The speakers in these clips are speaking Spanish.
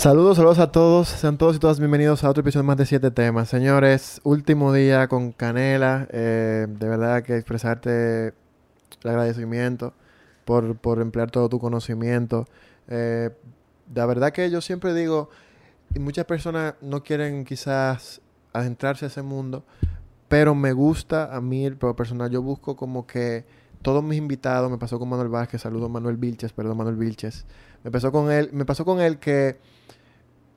Saludos, saludos a todos. Sean todos y todas bienvenidos a otro episodio más de siete temas. Señores, último día con Canela. Eh, de verdad que expresarte el agradecimiento por, por emplear todo tu conocimiento. Eh, la verdad que yo siempre digo, y muchas personas no quieren quizás adentrarse a ese mundo, pero me gusta a mí, el personal, yo busco como que todos mis invitados, me pasó con Manuel Vázquez, saludo a Manuel Vilches, perdón, Manuel Vilches. Me pasó con él, me pasó con él que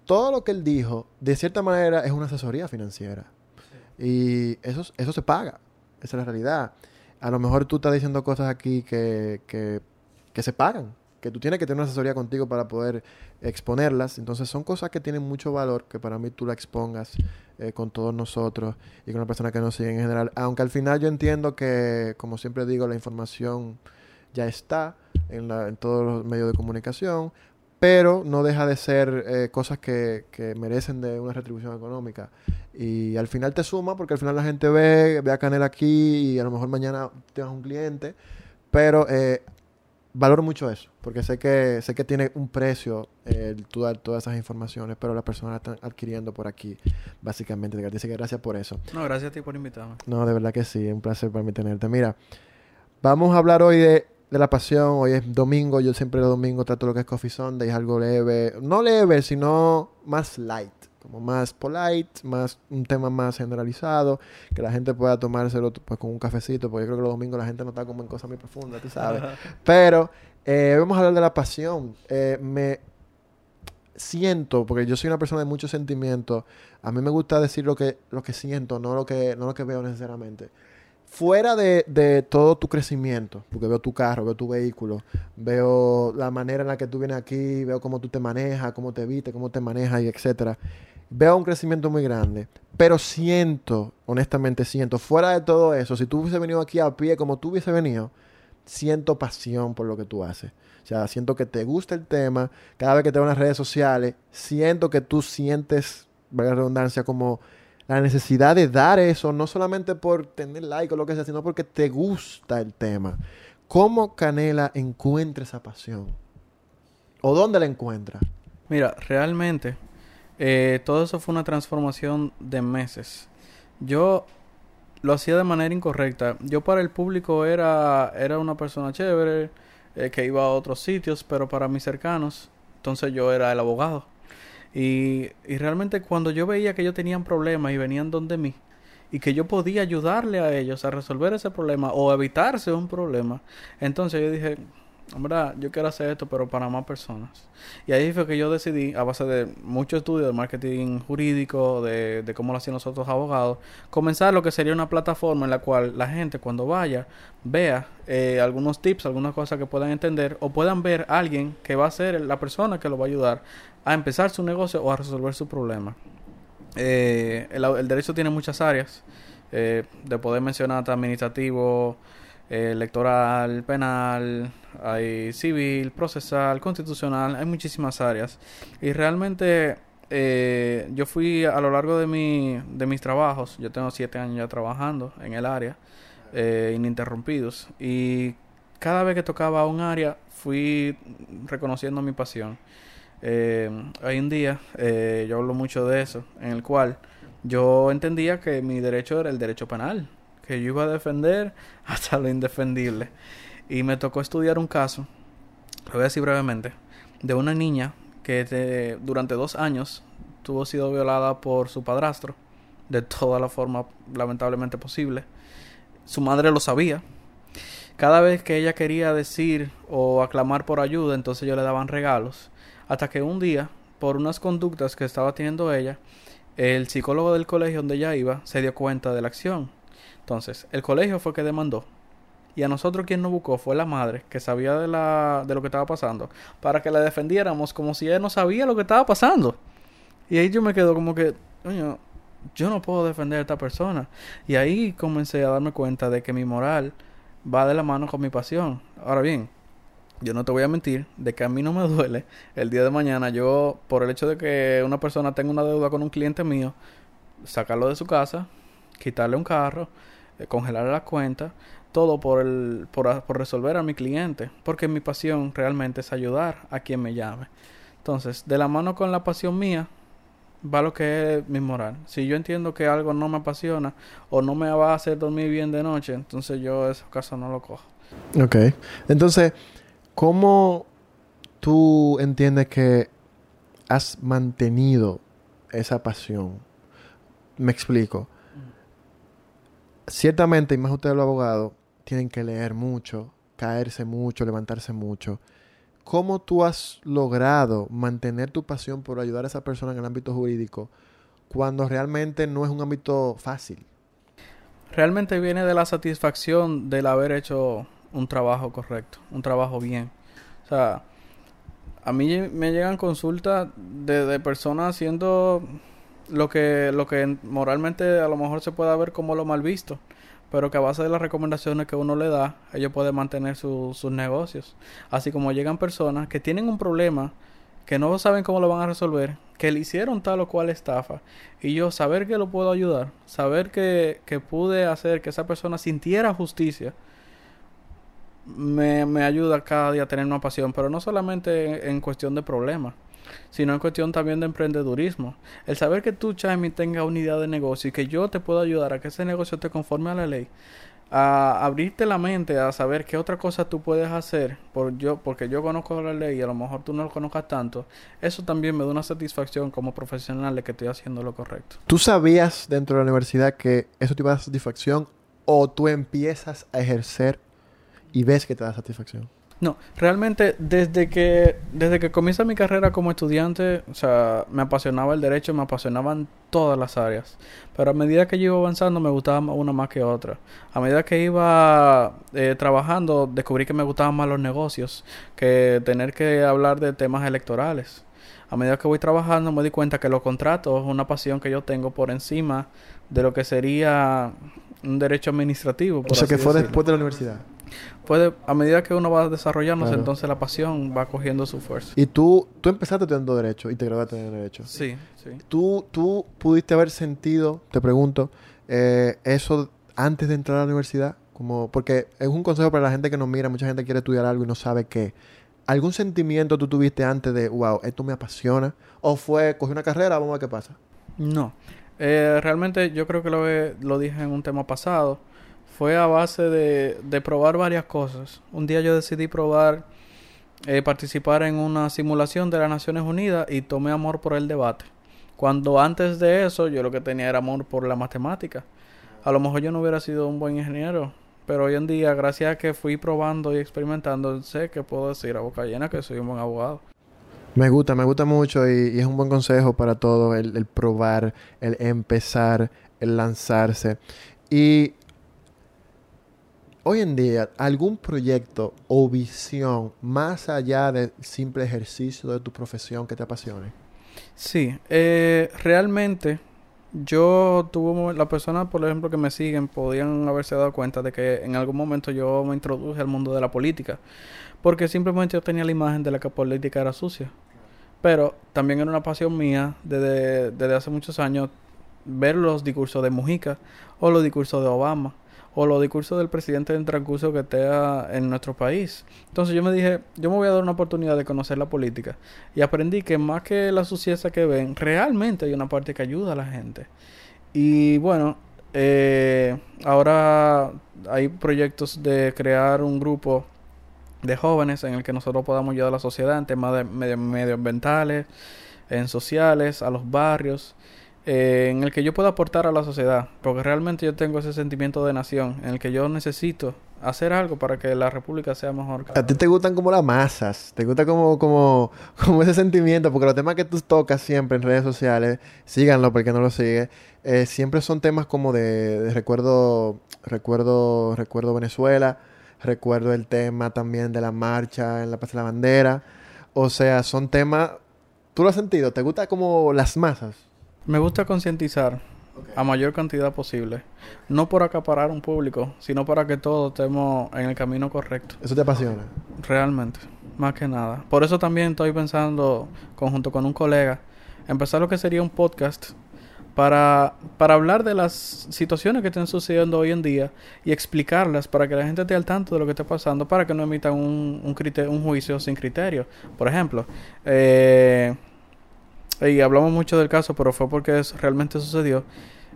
todo lo que él dijo, de cierta manera, es una asesoría financiera. Y eso, eso se paga. Esa es la realidad. A lo mejor tú estás diciendo cosas aquí que, que, que se pagan. Que tú tienes que tener una asesoría contigo para poder exponerlas. Entonces son cosas que tienen mucho valor que para mí tú la expongas eh, con todos nosotros y con la persona que nos sigue en general. Aunque al final yo entiendo que, como siempre digo, la información ya está en, la, en todos los medios de comunicación, pero no deja de ser eh, cosas que, que, merecen de una retribución económica. Y al final te suma porque al final la gente ve, ve a Canel aquí y a lo mejor mañana tienes un cliente, pero eh, valoro mucho eso, porque sé que sé que tiene un precio eh, tú dar todas esas informaciones, pero las personas están adquiriendo por aquí, básicamente. Dice que gracias por eso. No, gracias a ti por invitarme. No, de verdad que sí, es un placer para mí tenerte. Mira, vamos a hablar hoy de de la pasión. Hoy es domingo. Yo siempre el domingo trato lo que es Coffee Sunday. Es algo leve. No leve, sino más light. Como más polite, más un tema más generalizado. Que la gente pueda tomárselo pues, con un cafecito. Porque yo creo que los domingos la gente no está como en cosas muy profundas, tú sabes. Pero eh, vamos a hablar de la pasión. Eh, me siento, porque yo soy una persona de muchos sentimientos. A mí me gusta decir lo que, lo que siento, no lo que, no lo que veo necesariamente fuera de, de, todo tu crecimiento, porque veo tu carro, veo tu vehículo, veo la manera en la que tú vienes aquí, veo cómo tú te manejas, cómo te viste, cómo te manejas y etcétera. Veo un crecimiento muy grande, pero siento, honestamente siento, fuera de todo eso, si tú hubiese venido aquí a pie como tú hubiese venido, siento pasión por lo que tú haces. O sea, siento que te gusta el tema, cada vez que te veo en las redes sociales, siento que tú sientes, valga la redundancia, como la necesidad de dar eso, no solamente por tener like o lo que sea, sino porque te gusta el tema. ¿Cómo Canela encuentra esa pasión? ¿O dónde la encuentra? Mira, realmente, eh, todo eso fue una transformación de meses. Yo lo hacía de manera incorrecta. Yo para el público era, era una persona chévere, eh, que iba a otros sitios, pero para mis cercanos, entonces yo era el abogado. Y, y realmente cuando yo veía que ellos tenían problemas y venían donde mí, y que yo podía ayudarle a ellos a resolver ese problema o evitarse un problema, entonces yo dije, hombre, yo quiero hacer esto, pero para más personas. Y ahí fue que yo decidí, a base de mucho estudio de marketing jurídico, de, cómo lo hacían los otros abogados, comenzar lo que sería una plataforma en la cual la gente cuando vaya vea eh, algunos tips, algunas cosas que puedan entender o puedan ver a alguien que va a ser la persona que lo va a ayudar a empezar su negocio o a resolver su problema. Eh, el, derecho tiene muchas áreas, eh, de poder mencionar administrativo, eh, electoral, penal, hay civil, procesal, constitucional, hay muchísimas áreas. Y realmente eh, yo fui a lo largo de, mi, de mis trabajos, yo tengo siete años ya trabajando en el área, eh, ininterrumpidos, y cada vez que tocaba un área fui reconociendo mi pasión. Eh, hay un día, eh, yo hablo mucho de eso, en el cual yo entendía que mi derecho era el derecho penal, que yo iba a defender hasta lo indefendible. Y me tocó estudiar un caso, lo voy a decir brevemente, de una niña que durante dos años tuvo sido violada por su padrastro, de toda la forma lamentablemente posible. Su madre lo sabía. Cada vez que ella quería decir o aclamar por ayuda, entonces yo le daban regalos hasta que un día, por unas conductas que estaba teniendo ella, el psicólogo del colegio donde ella iba se dio cuenta de la acción. Entonces, el colegio fue que demandó. Y a nosotros quien nos buscó fue la madre, que sabía de, la, de lo que estaba pasando, para que la defendiéramos como si ella no sabía lo que estaba pasando. Y ahí yo me quedo como que, yo no puedo defender a esta persona. Y ahí comencé a darme cuenta de que mi moral va de la mano con mi pasión. Ahora bien, yo no te voy a mentir de que a mí no me duele el día de mañana yo, por el hecho de que una persona tenga una deuda con un cliente mío, sacarlo de su casa, quitarle un carro, eh, congelarle la cuenta, todo por, el, por, por resolver a mi cliente, porque mi pasión realmente es ayudar a quien me llame. Entonces, de la mano con la pasión mía, va lo que es mi moral. Si yo entiendo que algo no me apasiona o no me va a hacer dormir bien de noche, entonces yo esos casos no lo cojo. Ok. Entonces, ¿cómo tú entiendes que has mantenido esa pasión? Me explico. Ciertamente, y más ustedes los abogados, tienen que leer mucho, caerse mucho, levantarse mucho. ¿Cómo tú has logrado mantener tu pasión por ayudar a esa persona en el ámbito jurídico cuando realmente no es un ámbito fácil? Realmente viene de la satisfacción del haber hecho un trabajo correcto, un trabajo bien. O sea, a mí me llegan consultas de, de personas haciendo lo que, lo que moralmente a lo mejor se pueda ver como lo mal visto pero que a base de las recomendaciones que uno le da, ellos pueden mantener sus negocios. Así como llegan personas que tienen un problema, que no saben cómo lo van a resolver, que le hicieron tal o cual estafa, y yo saber que lo puedo ayudar, saber que, que pude hacer que esa persona sintiera justicia, me, me ayuda cada día a tener una pasión, pero no solamente en cuestión de problemas sino en cuestión también de emprendedurismo. El saber que tú, Chaimi, tengas una idea de negocio y que yo te puedo ayudar a que ese negocio te conforme a la ley, a abrirte la mente, a saber qué otra cosa tú puedes hacer, por yo, porque yo conozco la ley y a lo mejor tú no lo conozcas tanto, eso también me da una satisfacción como profesional de que estoy haciendo lo correcto. ¿Tú sabías dentro de la universidad que eso te iba a dar satisfacción o tú empiezas a ejercer y ves que te da satisfacción? No, realmente desde que desde que comienza mi carrera como estudiante, o sea, me apasionaba el derecho, me apasionaban todas las áreas. Pero a medida que yo iba avanzando me gustaba una más que otra. A medida que iba eh, trabajando descubrí que me gustaban más los negocios que tener que hablar de temas electorales. A medida que voy trabajando me di cuenta que los contratos es una pasión que yo tengo por encima de lo que sería un derecho administrativo. o sea, que fue después de la universidad puede, a medida que uno va desarrollándose, entonces la pasión va cogiendo su fuerza. Y tú, tú empezaste teniendo derecho y te graduaste en derecho. Sí, sí. ¿Tú, tú pudiste haber sentido, te pregunto, eh, eso antes de entrar a la universidad? Como, porque es un consejo para la gente que nos mira, mucha gente quiere estudiar algo y no sabe qué. ¿Algún sentimiento tú tuviste antes de, wow, esto me apasiona? ¿O fue, cogí una carrera, vamos a ver qué pasa? No. Eh, realmente yo creo que lo, lo dije en un tema pasado fue a base de, de probar varias cosas. Un día yo decidí probar eh, participar en una simulación de las Naciones Unidas y tomé amor por el debate. Cuando antes de eso yo lo que tenía era amor por la matemática. A lo mejor yo no hubiera sido un buen ingeniero, pero hoy en día, gracias a que fui probando y experimentando, sé que puedo decir a boca llena que soy un buen abogado. Me gusta, me gusta mucho y, es un buen consejo para todos el, el, probar, el empezar, el lanzarse. Y hoy en día, ¿algún proyecto o visión más allá del simple ejercicio de tu profesión que te apasione? Sí, eh, realmente yo tuve, la persona, por ejemplo, que me siguen, podían haberse dado cuenta de que en algún momento yo me introduje al mundo de la política, porque simplemente yo tenía la imagen de la que política era sucia. Pero también era una pasión mía desde, desde hace muchos años ver los discursos de Mujica o los discursos de Obama o los discursos del presidente en transcurso que esté en nuestro país. Entonces yo me dije, yo me voy a dar una oportunidad de conocer la política y aprendí que más que la suciedad que ven, realmente hay una parte que ayuda a la gente. Y bueno, eh, ahora hay proyectos de crear un grupo de jóvenes en el que nosotros podamos ayudar a la sociedad en temas de medioambientales, en sociales, a los barrios eh, en el que yo pueda aportar a la sociedad, porque realmente yo tengo ese sentimiento de nación, en el que yo necesito hacer algo para que la república sea mejor. A ti te gustan como las masas, te gusta como, como, como ese sentimiento, porque los temas que tú tocas siempre en redes sociales, síganlo porque no lo sigue, eh, siempre son temas como de, recuerdo, recuerdo, recuerdo Venezuela, recuerdo el tema también de la marcha en la Plaza de la Bandera, o sea, son temas, ¿tú lo has sentido? ¿Te gusta como las masas? Me gusta concientizar a mayor cantidad posible. No por acaparar un público, sino para que todos estemos en el camino correcto. ¿Eso te apasiona? Realmente, más que nada. Por eso también estoy pensando, conjunto con un colega, empezar lo que sería un podcast para, para hablar de las situaciones que están sucediendo hoy en día y explicarlas para que la gente esté al tanto de lo que está pasando para que no emitan un, un, un juicio sin criterio. Por ejemplo, eh, y hablamos mucho del caso, pero fue porque realmente sucedió.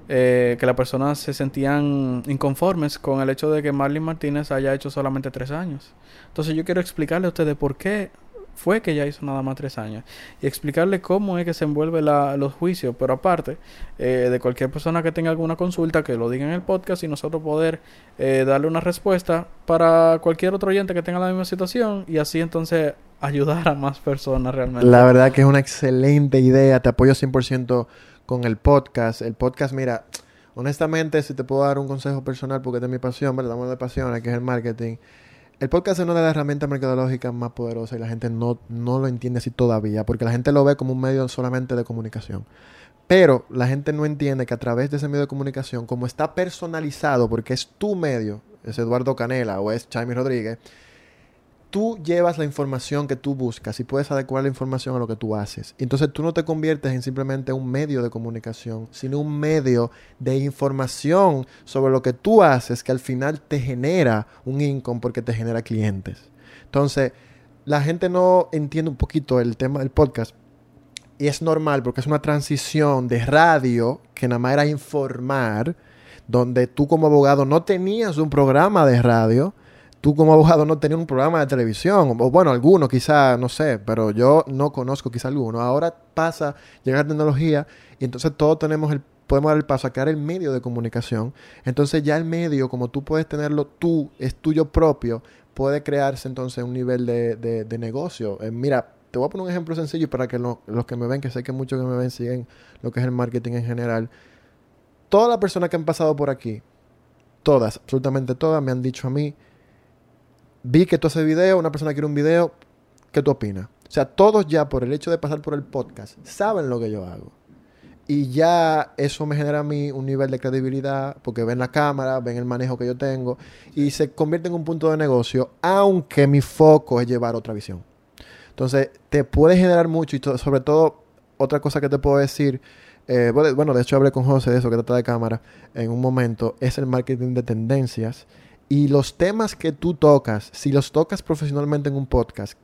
Eh, que las personas se sentían inconformes con el hecho de que Marlene Martínez haya hecho solamente tres años. Entonces yo quiero explicarle a ustedes por qué fue que ya hizo nada más tres años y explicarle cómo es que se envuelve los juicios, pero aparte eh, de cualquier persona que tenga alguna consulta que lo diga en el podcast y nosotros poder eh, darle una respuesta para cualquier otro oyente que tenga la misma situación y así entonces ayudar a más personas realmente. La verdad que es una excelente idea, te apoyo 100% con el podcast. El podcast, mira, honestamente, si te puedo dar un consejo personal, porque es mi pasión, ¿verdad? Amor de pasión, que es el marketing. El podcast es una de las herramientas mercadológicas más poderosas y la gente no, no lo entiende así todavía, porque la gente lo ve como un medio solamente de comunicación. Pero la gente no entiende que a través de ese medio de comunicación, como está personalizado, porque es tu medio, es Eduardo Canela o es Chaimi Rodríguez, tú llevas la información que tú buscas y puedes adecuar la información a lo que tú haces. Entonces tú no te conviertes en simplemente un medio de comunicación, sino un medio de información sobre lo que tú haces que al final te genera un income porque te genera clientes. Entonces, la gente no entiende un poquito el tema del podcast. Y es normal porque es una transición de radio, que nada más era informar, donde tú como abogado no tenías un programa de radio, tú como abogado no tenías un programa de televisión, o bueno, alguno quizá, no sé, pero yo no conozco quizá alguno. Ahora pasa, llega la tecnología y entonces todos tenemos el, podemos dar el paso a crear el medio de comunicación. Entonces ya el medio, como tú puedes tenerlo tú, es tuyo propio, puede crearse entonces un nivel de, de, negocio. Eh, mira, te voy a poner un ejemplo sencillo para que los que me ven, que sé que muchos que me ven siguen lo que es el marketing en general. Todas las personas que han pasado por aquí, todas, absolutamente todas, me han dicho a mí, vi que tú haces video, una persona quiere un video, ¿qué tú opinas? O sea, todos ya por el hecho de pasar por el podcast saben lo que yo hago. Y ya eso me genera a mí un nivel de credibilidad porque ven la cámara, ven el manejo que yo tengo y se convierte en un punto de negocio, aunque mi foco es llevar otra visión. Entonces, te puede generar mucho y sobre todo, otra cosa que te puedo decir, eh, bueno, de hecho hablé con José de eso que trata de cámara en un momento, es el marketing de tendencias y los temas que tú tocas, si los tocas profesionalmente en un podcast,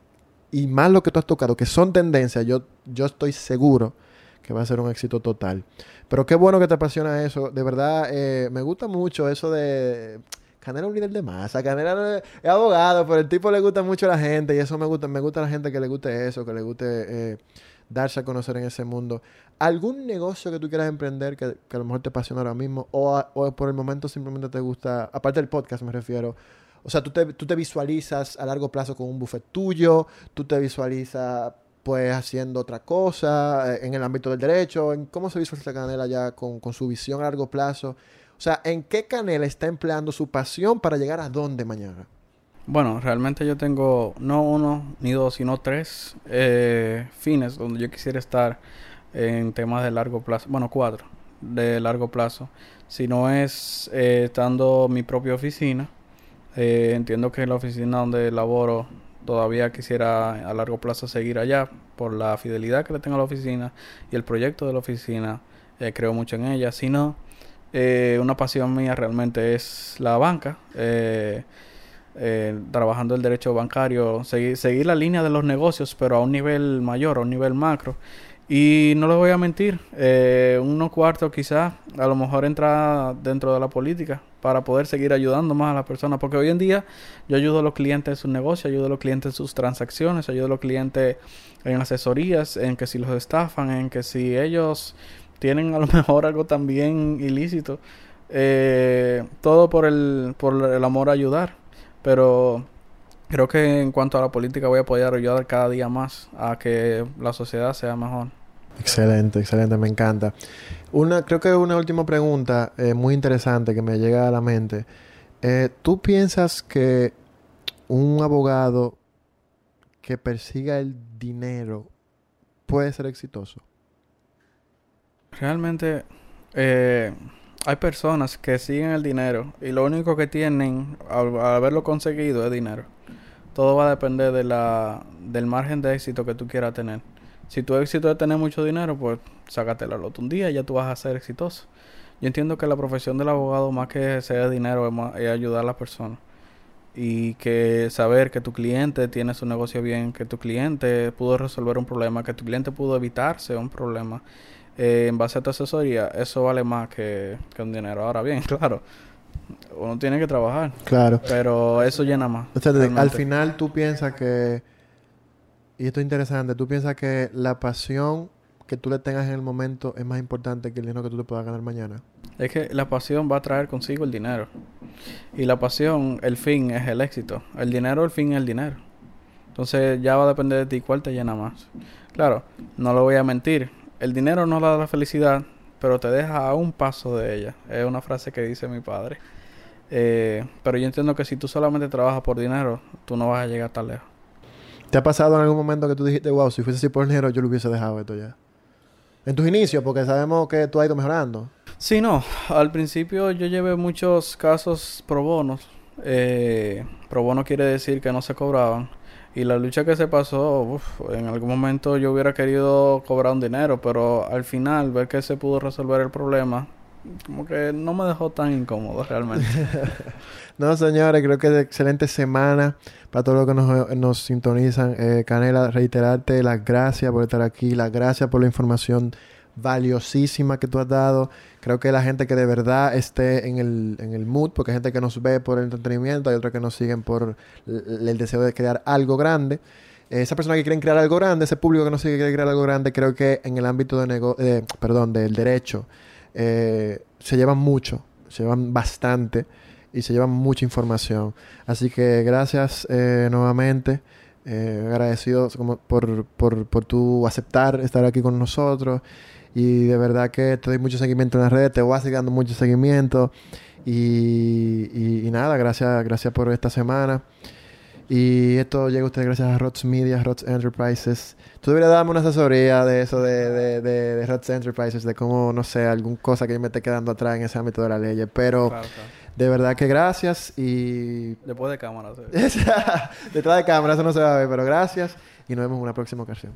y más lo que tú has tocado, que son tendencias, yo, yo estoy seguro que va a ser un éxito total. Pero qué bueno que te apasiona eso. De verdad, eh, me gusta mucho eso de... Canela es un líder de masa. Canela es abogado, pero el tipo le gusta mucho a la gente y eso me gusta. Me gusta la gente que le guste eso, que le guste eh, darse a conocer en ese mundo. ¿Algún negocio que tú quieras emprender que, a lo mejor te apasiona ahora mismo o, por el momento simplemente te gusta, aparte del podcast me refiero, o sea, tú te, tú te visualizas a largo plazo con un buffet tuyo, tú te visualizas pues haciendo otra cosa eh, en el ámbito del derecho, en cómo se visualiza Canela ya con, con su visión a largo plazo. O sea, ¿en qué Canela está empleando su pasión para llegar a dónde mañana? Bueno, realmente yo tengo no uno ni dos, sino tres eh, fines donde yo quisiera estar en temas de largo plazo. Bueno, cuatro de largo plazo. Si no es eh, estando mi propia oficina, eh, entiendo que la oficina donde laboro todavía quisiera a largo plazo seguir allá por la fidelidad que le tengo a la oficina y el proyecto de la oficina. creo mucho en ella. Si no, una pasión mía realmente es la banca. Eh, eh, trabajando el derecho bancario, seguir, seguir la línea de los negocios, pero a un nivel mayor, a un nivel macro. Y no les voy a mentir, eh, unos cuartos quizás a lo mejor entra dentro de la política para poder seguir ayudando más a las personas, porque hoy en día yo ayudo a los clientes en sus negocios, ayudo a los clientes en sus transacciones, ayudo a los clientes en asesorías, en que si los estafan, en que si ellos tienen a lo mejor algo también ilícito, eh, todo por el, por el amor a ayudar. Pero creo que en cuanto a la política voy a poder ayudar cada día más a que la sociedad sea mejor. Excelente, excelente, me encanta. Una, creo que una última pregunta eh, muy interesante que me llega a la mente. Eh, ¿Tú piensas que un abogado que persiga el dinero puede ser exitoso? Realmente, eh, hay personas que siguen el dinero y lo único que tienen al, haberlo conseguido es dinero. Todo va a depender de la, del margen de éxito que tú quieras tener. Si tu éxito es tener mucho dinero, pues sácate la loto un día y ya tú vas a ser exitoso. Yo entiendo que la profesión del abogado, más que ser dinero, es, ayudar a las personas. Y que saber que tu cliente tiene su negocio bien, que tu cliente pudo resolver un problema, que tu cliente pudo evitarse un problema eh, en base a tu asesoría, eso vale más que, que un dinero. Ahora bien, claro, uno tiene que trabajar. Claro. Pero eso llena más. O sea, al final tú piensas que, y esto es interesante, tú piensas que la pasión que tú le tengas en el momento es más importante que el dinero que tú le puedas ganar mañana. Es que la pasión va a traer consigo el dinero. Y la pasión, el fin es el éxito. El dinero, el fin es el dinero. Entonces ya va a depender de ti cuál te llena más. Claro, no lo voy a mentir. El dinero no da la felicidad, pero te deja a un paso de ella. Es una frase que dice mi padre. Eh, pero yo entiendo que si tú solamente trabajas por dinero, tú no vas a llegar tan lejos. ¿Te ha pasado en algún momento que tú dijiste, wow, si fuese así por dinero, yo lo hubiese dejado esto ya? En tus inicios, porque sabemos que tú has ido mejorando. Sí, no. Al principio yo llevé muchos casos pro bonos. Eh, pro bono quiere decir que no se cobraban. Y la lucha que se pasó, en algún momento yo hubiera querido cobrar un dinero, pero al final ver que se pudo resolver el problema, como que no me dejó tan incómodo realmente. no, señores, creo que es excelente semana para todos los que nos, nos sintonizan. Eh, Canela, reiterarte las gracias por estar aquí, las gracias por la información valiosísima que tú has dado. Creo que la gente que de verdad esté en el, en el mood, porque hay gente que nos ve por el entretenimiento, hay otros que nos siguen por el, deseo de crear algo grande. Esa persona que quiere crear algo grande, ese público que nos sigue quiere crear algo grande, creo que en el ámbito de negocio, perdón, del derecho, eh, se llevan mucho, se llevan bastante y se llevan mucha información. Así que gracias eh, nuevamente. Eh, agradecido como por, por, por tu aceptar estar aquí con nosotros. Y de verdad que te doy mucho seguimiento en las redes, te voy a seguir dando mucho seguimiento. Y, y, nada, gracias, gracias por esta semana. Y esto llega a ustedes gracias a Rods Media, Rods Enterprises. Tú deberías darme una asesoría de eso, de, de, de, de Rods Enterprises, de cómo, no sé, alguna cosa que yo me esté quedando atrás en ese ámbito de la ley. Pero de verdad que gracias y... Después de cámara. Detrás de cámara, eso no se va a ver, pero gracias y nos vemos en una próxima ocasión.